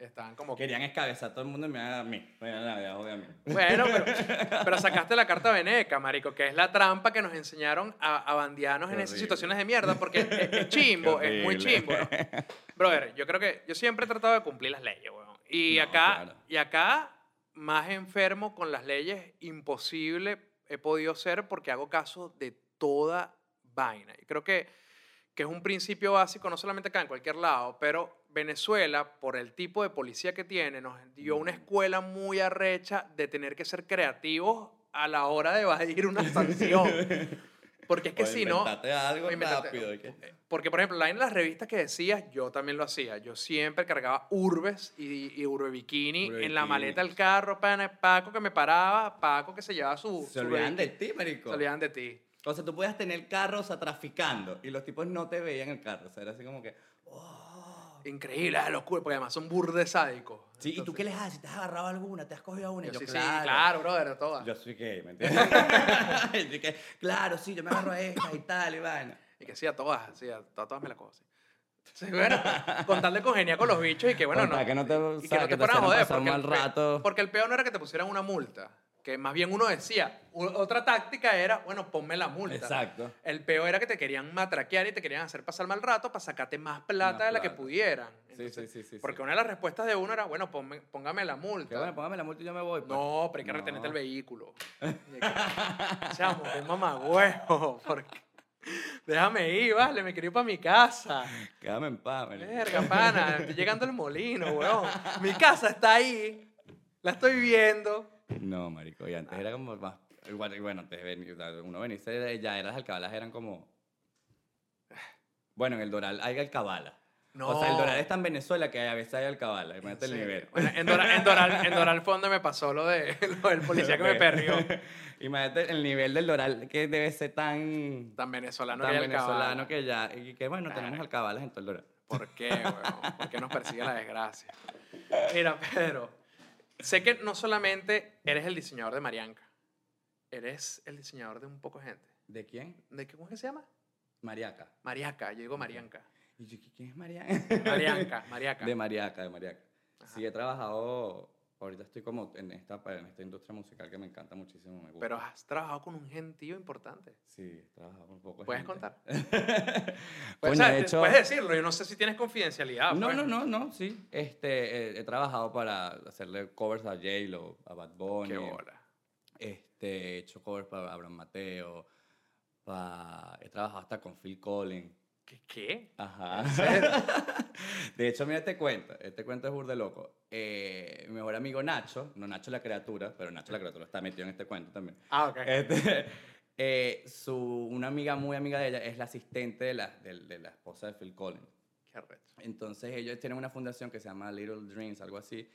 Estaban como... Querían escabezar a todo el mundo y me a mí. Me a a mí. Bueno, pero, pero sacaste la carta veneca, marico, que es la trampa que nos enseñaron a, a bandianos Qué en esas situaciones de mierda, porque es, es chimbo, es muy chimbo. ¿no? Brother, yo creo que yo siempre he tratado de cumplir las leyes, weón. Y No, acá, claro. y acá, más enfermo con las leyes, imposible he podido ser porque hago caso de toda vaina. Y creo que, que es un principio básico, no solamente acá, en cualquier lado, pero Venezuela, por el tipo de policía que tiene, nos dio una escuela muy arrecha de tener que ser creativos a la hora de evadir una sanción. Porque es que O si no... algo rápido. que- Porque, por ejemplo, la en las revistas que decías, yo también lo hacía. Yo siempre cargaba Urbes y, y Urbe Bikini Urbe en la maleta del carro. pana, Paco que me paraba, Paco que se llevaba su... Se Urbe de ti, marico. Se olvidaban de ti. O sea, tú podías tener carro, o sea, traficando. Y los tipos no te veían el carro. O sea, era así como que. "Oh". Increíble, la locura, porque además son burdes sádicos. Sí, ¿y tú qué les haces? ¿Te has agarrado alguna? ¿Te has cogido una? Y yo sí, sí, claro. claro, brother, todas. Yo soy gay, ¿me entiendes? Que, claro, sí, yo me agarro a esta y tal, y vaina. Y que sí, a todas, sí, a todas, todas me las cojo, sí. Sí, bueno, con tal de congeniar con los bichos y que, bueno, no, que no te- y que no que te te fueran a joder. Porque, el rato. porque el peor no era que te pusieran una multa, que más bien uno decía, otra táctica era, bueno, ponme la multa. Exacto. El peor era que te querían matraquear y te querían hacer pasar mal rato para sacarte más plata Más de la que pudieran. Sí, Entonces, sí, sí, sí, Porque sí. una de las respuestas de uno era, bueno, ponme- póngame la multa. Bueno, póngame la multa y yo me voy. pues. No, pero hay que No. retenerte el vehículo. Chamo, qué mamagüevo. Porque... Déjame ir, vale, me quiero ir para mi casa. Quédame en paz. Verga, pana, estoy llegando al molino, weón. Mi casa está ahí, la estoy viendo. No, marico, y antes era como más... Bueno, antes sea, uno venía ya eran las alcabalas, eran como... Bueno, en el Doral hay alcabala. No. O sea, el Doral está en Venezuela que a veces hay alcabala. Imagínate el nivel. Bueno, en, Doral, en, Doral, en Doral fue donde me pasó lo, de, lo del policía que me Ok. perrió. Imagínate el nivel del Doral que debe ser tan... Tan venezolano tan que venezolano que ya... Y que bueno, tenemos Claro. alcabalas en todo el Doral. ¿Por qué, weón? ¿Por qué nos persigue la desgracia? Mira, Pedro, sé que no solamente eres el diseñador de Marianca, eres el diseñador de un poco de gente. ¿De quién? ¿De qué, ¿Cómo es que se llama? Mariaca. Mariaca, yo digo Marianca. Y yo, ¿quién es Mariana? Marianca, Mariaca. De Mariaca, de Mariaca. Ajá. Sí, he trabajado, ahorita estoy como en esta, en esta industria musical que me encanta muchísimo, me gusta. Pero has trabajado con un gentío importante. Sí, he trabajado con un poco de ¿Puedes gente. contar? Coño, Pues, de hecho- Puedes decirlo, yo no sé si tienes confidencialidad. No, pues. no, no, no, sí. Este, he, he trabajado para hacerle covers a J-Lo, a Bad Bunny. Qué bola. Este, he hecho covers para Abraham Mateo. he trabajado hasta con Phil Collins. ¿Qué? qué? Ajá. De hecho, mira este cuento. Este cuento es burde loco. Eh, mi mejor amigo Nacho, no Nacho la criatura, pero Nacho la criatura está metido en este cuento también. Ah, ok. Este, eh, su, una amiga muy amiga de ella es la asistente de la, de, de la esposa de Phil Collins. Qué arrecho. Entonces ellos tienen una fundación que se llama Little Dreams, algo así.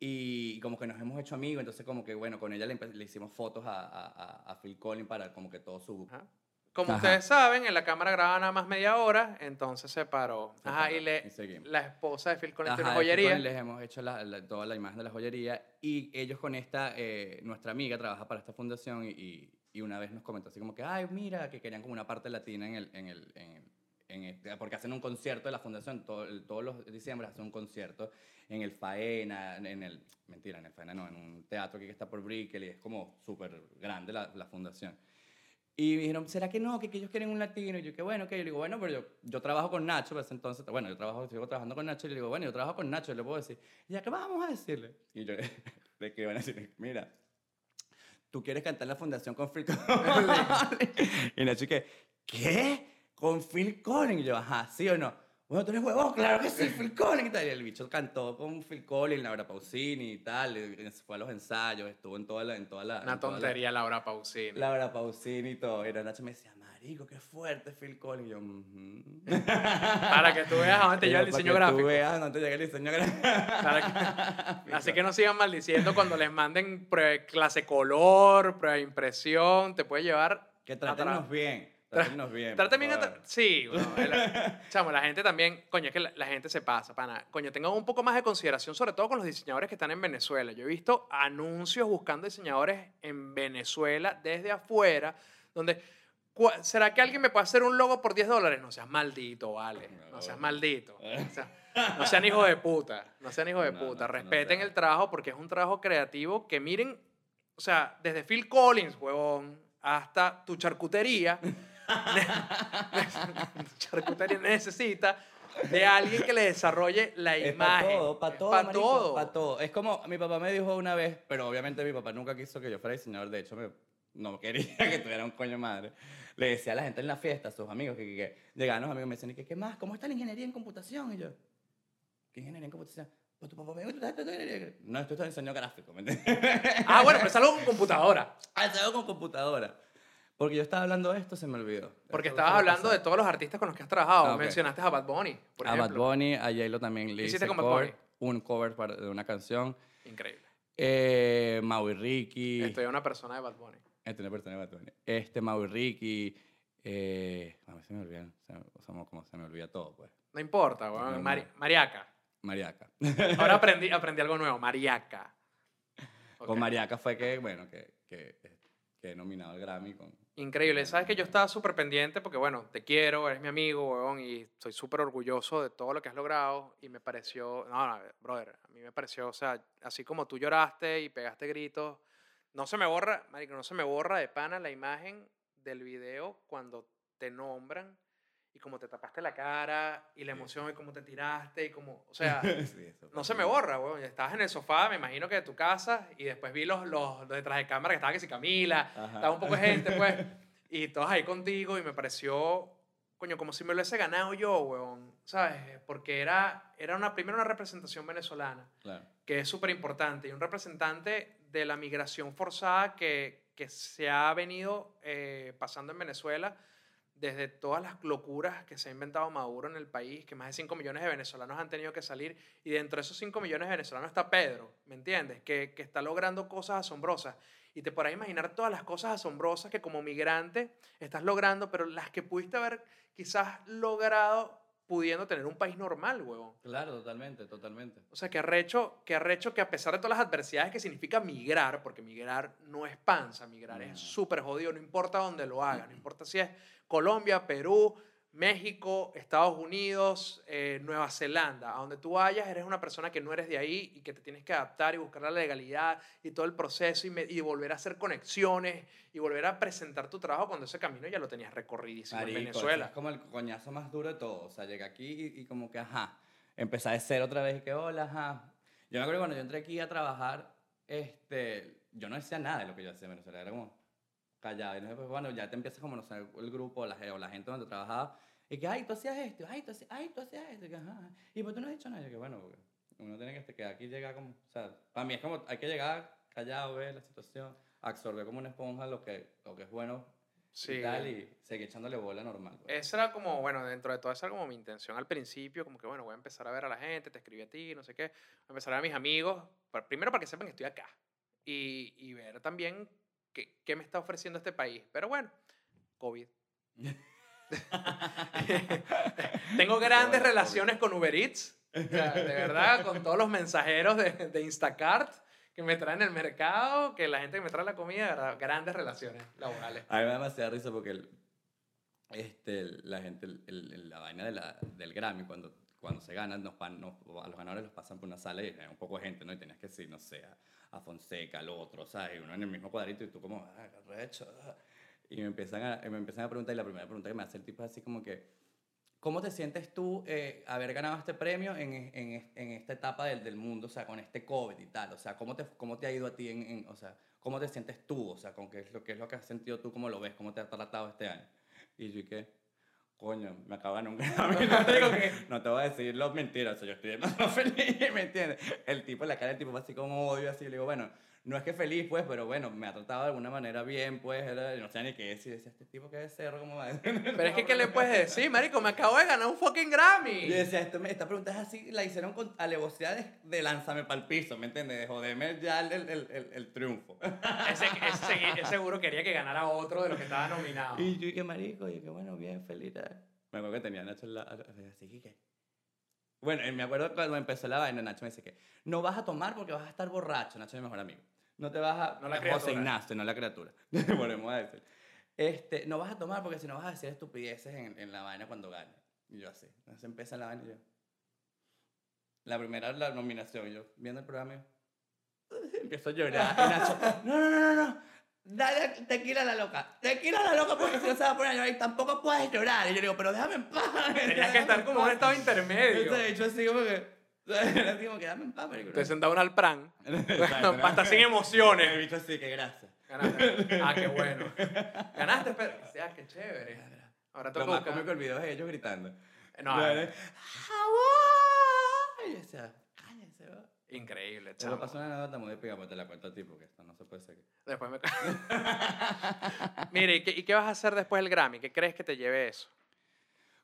Y como que nos hemos hecho amigos, entonces como que bueno, con ella le, hicimos fotos a, a, a- a Phil Collins para como que todo su... Ajá. Como Ajá. ustedes saben, en la cámara grababa nada más media hora, entonces se paró. Se Ajá, paró, y, le, y la esposa de Phil Collins tiene una joyería. Les hemos hecho la- la- toda la imagen de la joyería y ellos con esta, eh, nuestra amiga trabaja para esta fundación y, y, una vez nos comentó así como que, ay, mira, que querían como una parte latina en el... En el, en el- en este- porque hacen un concierto de la fundación, todo- todos los diciembre hacen un concierto en el Faena, en el, mentira, en el Faena no, en un teatro que está por Brickell y es como súper grande la, la fundación. Y me dijeron, ¿será que no? Que, que ellos quieren un latino. Y yo, que bueno, que yo le digo, bueno, pero yo, yo trabajo con Nacho, pues entonces, bueno, yo trabajo, sigo trabajando con Nacho. Y le digo, bueno, yo trabajo con Nacho, le puedo decir, ¿y ya qué vamos a decirle? Y yo le escribo a decir, mira, tú quieres cantar la fundación con Phil Collins. y Nacho, que, ¿qué? ¿Con Phil Collins? Y yo, ajá, ¿sí o no? Bueno, tú eres huevón, claro que sí, Phil Collins y tal. Y el bicho cantó con Phil Collins, Laura Pausini y tal. y fue a los ensayos, estuvo en toda la. En toda la Una la- tontería, Laura Pausini. Laura Pausini y todo. Y la Nacho me decía, marico, qué fuerte Phil Collins. Y yo, "Ujú". Para que tú veas a dónde lleva el diseño "Para que gráfico. Tú veas a dónde llega el diseño gráfico. Que- Así que no sigan maldiciendo cuando les manden clase color, prueba de impresión, te puede llevar Que trátenos bien. Trátenos bien. Trata a Sí, bueno, el- chamo, la gente también, coño, es que la, la gente se pasa, pana. Coño, tengan un poco más de consideración, sobre todo con los diseñadores que están en Venezuela. Yo he visto anuncios buscando diseñadores en Venezuela desde afuera, donde, ¿será que alguien me puede hacer un logo por 10 dólares? No seas maldito, vale. No seas maldito. O sea, no sean hijos de puta. No sean hijos de puta. Respeten el trabajo porque es un trabajo creativo que miren, o sea, desde Phil Collins, huevón, hasta tu charcutería. tu charcutería necesita de alguien que le desarrolle la Es imagen. para todo, para todo. Para todo. pa' todo. Es como mi papá me dijo una vez, pero obviamente mi papá nunca quiso que yo fuera diseñador. De hecho, me- no quería que tuviera un coño madre. Le decía a la gente en la fiesta, a sus amigos, que, que, que llegaban los amigos y me decían, ¿y qué, qué más? ¿Cómo está la ingeniería en computación? Y yo, ¿qué ingeniería en computación? Pues tu papá me dijo, ¿tú estás ingeniería? No, estoy estudiando diseño gráfico, ¿me entiendes? Ah, bueno, pero es algo con computadora. Ah, con computadora. Porque yo estaba hablando de esto, se me olvidó. Porque estabas hablando de todos los artistas con los que has trabajado. Ah. Mencionaste a Bad Bunny, por A Bad. Bunny, a J-Lo también le hiciste hice con Bad cover, un cover para- de una canción. Increíble. Eh, Maui Ricky. Estoy una persona de Bad Bunny. Este, una persona de Bad Bunny. Este, Maui Ricky. Eh, a mí se me olvidan. Se o sea, como se me olvida todo, pues. No importa, weón. No, no. Mari- Mariaca. Mariaca. Ahora aprendí, aprendí algo nuevo. Mariaca. Con Mariaca fue que, bueno, que, que, que he nominado al Grammy con... Increíble. Sabes que yo estaba súper pendiente porque, bueno, te quiero, eres mi amigo, weón, y estoy súper orgulloso de todo lo que has logrado. Y me pareció, no, no, brother, a mí me pareció, o sea, así como tú lloraste y pegaste gritos, no se me borra, marico, no se me borra de pana la imagen del video cuando te nombran y como te tapaste la cara y la emoción y cómo te tiraste y como, o sea, Sí, no se me borra, weón. Estabas en el sofá, me imagino que de tu casa, y después vi los, los, los detrás de cámara que estaba que si Camila, Ajá. estaba un poco de gente, pues, y todos ahí contigo, y me pareció, coño, como si me lo hubiese ganado yo, weón, ¿sabes? Porque era, era una, primero una representación venezolana, Claro. que es súper importante, y un representante de la migración forzada que, que se ha venido eh, pasando en Venezuela desde todas las locuras que se ha inventado Maduro en el país, que más de 5 millones de venezolanos han tenido que salir, y dentro de esos 5 millones de venezolanos está Pedro, ¿me entiendes? Que, que está logrando cosas asombrosas. Y te podrás imaginar todas las cosas asombrosas que como migrante estás logrando, pero las que pudiste haber quizás logrado pudiendo tener un país normal, huevón. Claro, totalmente, totalmente. O sea, que arrecho, que arrecho que a pesar de todas las adversidades que significa migrar, porque migrar no es panza, migrar No. es súper jodido, no importa dónde lo hagas, no importa si es Colombia, Perú, México, Estados Unidos, eh, Nueva Zelanda, a donde tú vayas, eres una persona que no eres de ahí y que te tienes que adaptar y buscar la legalidad y todo el proceso y, me- y volver a hacer conexiones y volver a presentar tu trabajo cuando ese camino ya lo tenías recorridísimo Marico, en Venezuela. Es como el coñazo más duro de todo. O sea, llegué aquí y, y como que, ajá, empecé de cero otra vez y que, hola, ajá. Yo me acuerdo que cuando yo entré aquí a trabajar, este, yo no decía nada de lo que yo hacía en Venezuela. Era como callado. Y después, bueno, ya te empiezas como a conocer el grupo la, o la gente donde trabajaba. Y que, ay, tú hacías esto, ay, tú hacías, ay, tú hacías esto. Y que, ajá. Y pues tú no has dicho nada. Y yo que, bueno, uno tiene que este, quedar aquí y llegar como, o sea, para mí es como, hay que llegar callado, ver la situación, absorber como una esponja lo que, lo que es bueno Sí. y tal, y seguir echándole bola normal. pues. Esa era como, bueno, dentro de todo esa era como mi intención al principio, como que, bueno, voy a empezar a ver a la gente, te escribí a ti, no sé qué, voy a empezar a ver a mis amigos, primero para que sepan que estoy acá y, y ver también qué, qué me está ofreciendo este país. Pero bueno, COVID. Tengo grandes bueno, relaciones con Uber Eats, o sea, de verdad, con todos los mensajeros de, de Instacart que me traen el mercado, que la gente que me trae la comida, grandes relaciones laborales. A mí me da demasiada risa porque el- este, la gente, el- el- la vaina de la- del Grammy, cuando, cuando se ganan, nos, pan- nos- a los ganadores los pasan por una sala y hay un poco de gente, ¿no? Y tenías que decir, no sé, a, a Fonseca, al otro, ¿sabes? Y uno en el mismo cuadrito y tú como, ah, recho. ah". Y me empiezan, a, me empiezan a preguntar y la primera pregunta que me hace el tipo es así como que, ¿cómo te sientes tú eh, haber ganado este premio en, en, en esta etapa del, del mundo, o sea, con este COVID y tal? O sea, ¿cómo te, cómo te ha ido a ti en, en- o sea, cómo te sientes tú? O sea, con qué es lo, qué es lo que has sentido tú, cómo lo ves, cómo te ha tratado este año. Y yo, ¿y qué? Coño, me ganar un Grammy, no digo que- no te voy a decir las mentiras, yo estoy demasiado feliz, ¿me entiendes? El tipo, la cara del tipo así como odio, así, le digo, bueno, no es que feliz, pues, pero bueno, me ha tratado de alguna manera bien, pues, era, no sé ni qué decir, decía, este tipo que es cerro, ¿cómo decir? Pero es que, ¿qué le puedes decir, marico? Me acabo de ganar un fucking Grammy. Yo decía, esto, esta pregunta es así, la hicieron con alevosía de, de lánzame para el piso, ¿me entiendes? De joderme ya el, el, el, el- triunfo. Ese, ese, ese seguro quería que ganara otro de los que estaba nominado. Y yo, qué marico, y que bueno, bien, feliz. Me acuerdo que tenía Nacho en la, así que... Bueno, y me acuerdo cuando empezó la vaina, Nacho me dice que no vas a tomar porque vas a estar borracho, Nacho es mi mejor amigo. No te vas a... No la José criatura. Ignacio, no la criatura. Volvemos a decir. Este, no vas a tomar porque si no vas a decir estupideces en, en la vaina cuando ganes. Y yo así. Entonces empieza la vaina y yo... La primera, la nominación, y yo viendo el programa, yo, empiezo a llorar. Y Nacho, no, no, no, no, no. Dale tequila a la loca. Tequila a la loca porque si no se va a poner a llorar y tampoco puedes llorar. Y yo digo, pero déjame en paz. Tenías que estar como en un estado intermedio. Entonces, yo así como que... Era como que dame en paz, marico. Te sentaba un alpran. Exacto, ¿no? Hasta sin El emociones. bicho así, que gracias. Ganaste. Ah, qué bueno. Ganaste, pero. Ah, qué chévere. Ahora Lo tengo que más cómico del video es ellos gritando. No, Dale. Hawái. Y yo decía, cállense, va. increíble, lo chamo. pasó una anécdota muy épica, pues te la cuento a ti, porque esto no se puede seguir. Después me. Mire, ¿y qué, ¿y qué vas a hacer después del Grammy? ¿Qué crees que te lleve eso?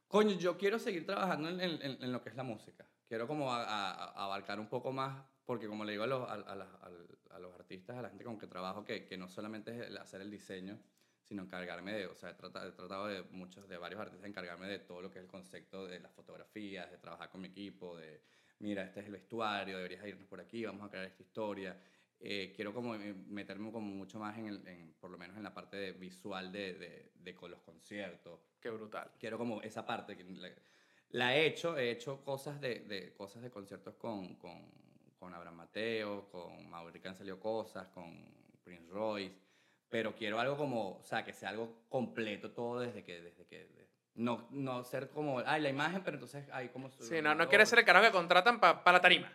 Coño, yo quiero seguir trabajando en- en- en lo que es la música. Quiero como a- a- a- abarcar un poco más, porque como le digo a los, a, los artistas, a la gente con que trabajo, que, que no solamente es el hacer el diseño, sino encargarme de, o sea, he tratado, he tratado de muchos, de varios artistas, encargarme de todo lo que es el concepto de las fotografías, de trabajar con mi equipo, de, mira, este es el vestuario, deberías irnos por aquí, vamos a crear esta historia. Eh, quiero como eh, meterme como mucho más en, el, en, por lo menos en la parte de visual de, de, de con los conciertos, Qué brutal. quiero como esa parte que la, he hecho he hecho cosas de, de cosas de conciertos con, con, con Abraham Mateo con Mauri salido cosas con Prince Royce pero quiero algo como o sea que sea algo completo todo desde que desde que de- no, no ser como ay la imagen pero entonces hay como Sí, no, no quieres ser el carajo que contratan para la tarima.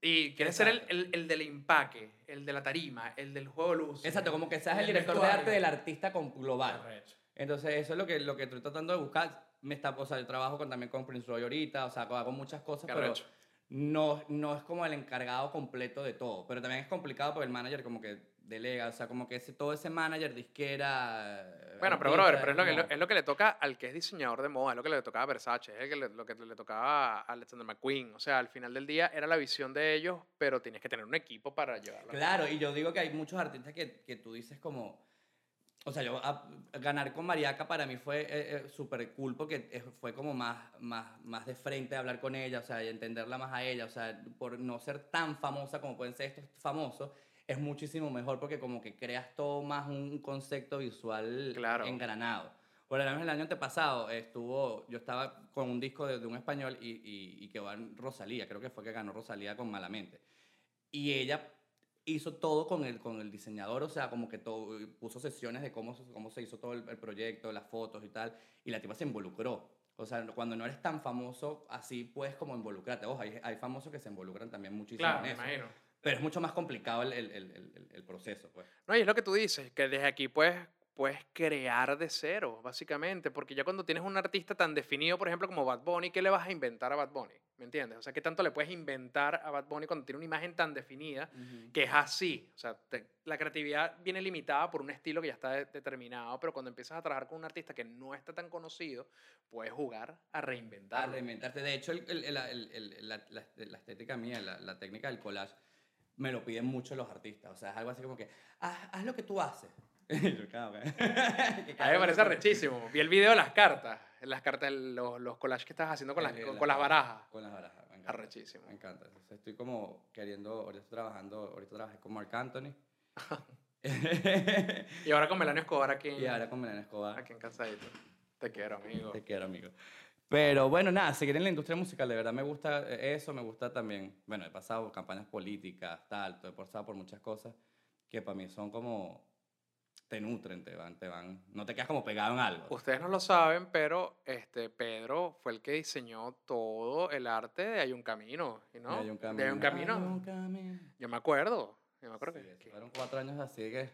Y quieres ser el, el, el del empaque, el de la tarima, el del juego de luz. exacto como que seas el director de arte del artista con global Arrecho. Entonces, eso es lo que, lo que estoy tratando de buscar. Me está, o sea, yo trabajo con, también con Prince Roy ahorita, o sea, hago muchas cosas, pero no, no es como el encargado completo de todo. Pero también es complicado porque el manager como que delega, o sea, como que ese, todo ese manager disquera... eh, Bueno, pero brother, pero es lo, que, es lo que le toca al que es diseñador de moda, es lo que le tocaba a Versace, es el que le- lo que le tocaba a Alexander McQueen. O sea, al final del día era la visión de ellos, pero tienes que tener un equipo para llevarlo. Claro, y yo digo que hay muchos artistas que, que tú dices como... O sea, yo a- ganar con Mariaca para mí fue eh, eh, súper cool porque eh, fue como más, más, más de frente hablar con ella, o sea, y entenderla más a ella, o sea, por no ser tan famosa como pueden ser estos famosos, es muchísimo mejor porque como que creas todo más un concepto visual Claro. engranado. Por año, el año antepasado estuvo, yo estaba con un disco de, de un español y, y, y quedó en Rosalía, creo que fue que ganó Rosalía con Malamente. Y ella hizo todo con el, con el diseñador, o sea, como que todo, puso sesiones de cómo, cómo se hizo todo el, el proyecto, las fotos y tal, y la tipa se involucró. O sea, cuando no eres tan famoso, así puedes como involucrarte. Ojo, hay, hay famosos que se involucran también muchísimo Claro, en me eso. imagino. Pero es mucho más complicado el, el, el, proceso, pues. No, y es lo que tú dices, que desde aquí puedes, puedes crear de cero, básicamente, porque ya cuando tienes un artista tan definido, por ejemplo, como Bad Bunny, ¿qué le vas a inventar a Bad Bunny? ¿Me entiendes? O sea, ¿qué tanto le puedes inventar a Bad Bunny cuando tiene una imagen tan definida que es así? O sea, te- la creatividad viene limitada por un estilo que ya está de- determinado, pero cuando empiezas a trabajar con un artista que no está tan conocido, puedes jugar a A reinventar. reinventarte. De hecho, el- el- el- el- el- la, la- la estética mía, la, la técnica del collage, me lo piden mucho los artistas. O sea, es algo así como que, haz, haz lo que tú haces. A mí me parece arrechísimo. Vi el video de las cartas, las cartas, los, los collages que estás haciendo con las, Eh, con, las con las barajas. Con las barajas. Me encanta. Arrechísimo. Me encanta. Entonces, estoy como queriendo, ahorita estoy trabajando, ahorita trabajé con Marc Anthony. Y ahora con Melania Escobar aquí, y ahora con Melania Escobar. aquí en Cansadito. Te quiero, amigo. Te quiero, amigo. Pero bueno, nada, seguir en la industria musical, de verdad me gusta eh, eso, me gusta también, bueno, he pasado campañas políticas, tal, he pasado por muchas cosas que para mí son como, te nutren, te van, te van, no te quedas como pegado en algo. Ustedes no lo saben, pero este Pedro fue el que diseñó todo el arte de Hay un camino, ¿y ¿no? Hay un camino. De Hay un camino. Hay un camino. Yo me acuerdo. Yo me acuerdo Sí, que- fueron cuatro años así que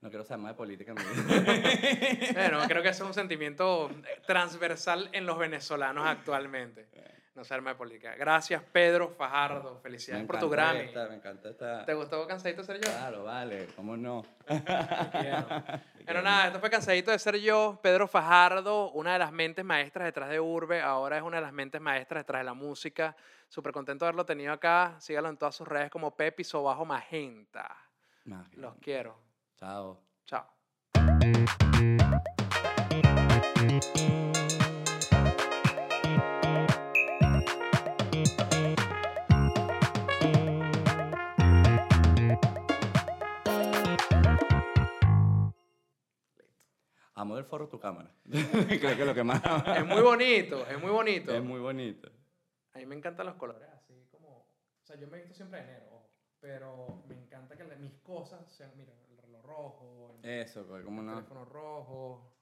no quiero saber más de política. Bueno, creo que es un sentimiento transversal en los venezolanos actualmente. No se arma de política. Gracias, Pedro Fajardo. Felicidades Me por tu Grammy. esta, me encanta esta. ¿Te gustó Cansadito de ser yo? Claro, vale, cómo no. Pero nada, esto fue Cansadito de ser yo. Pedro Fajardo, una de las mentes maestras detrás de Urbe, ahora es una de las mentes maestras detrás de la música. Súper contento de haberlo tenido acá. Sígalo en todas sus redes como Pepi Sobajo Magenta. Los quiero. Chao. Chao. Amo del forro tu cámara. Creo que es lo que más. Es muy bonito, es muy bonito. Es muy bonito. A mí me encantan los colores así como... O sea, yo me he visto siempre de negro, ojo, pero me encanta que mis cosas sean, mira, el reloj rojo, el, Eso, pues, ¿cómo el no? teléfono rojo,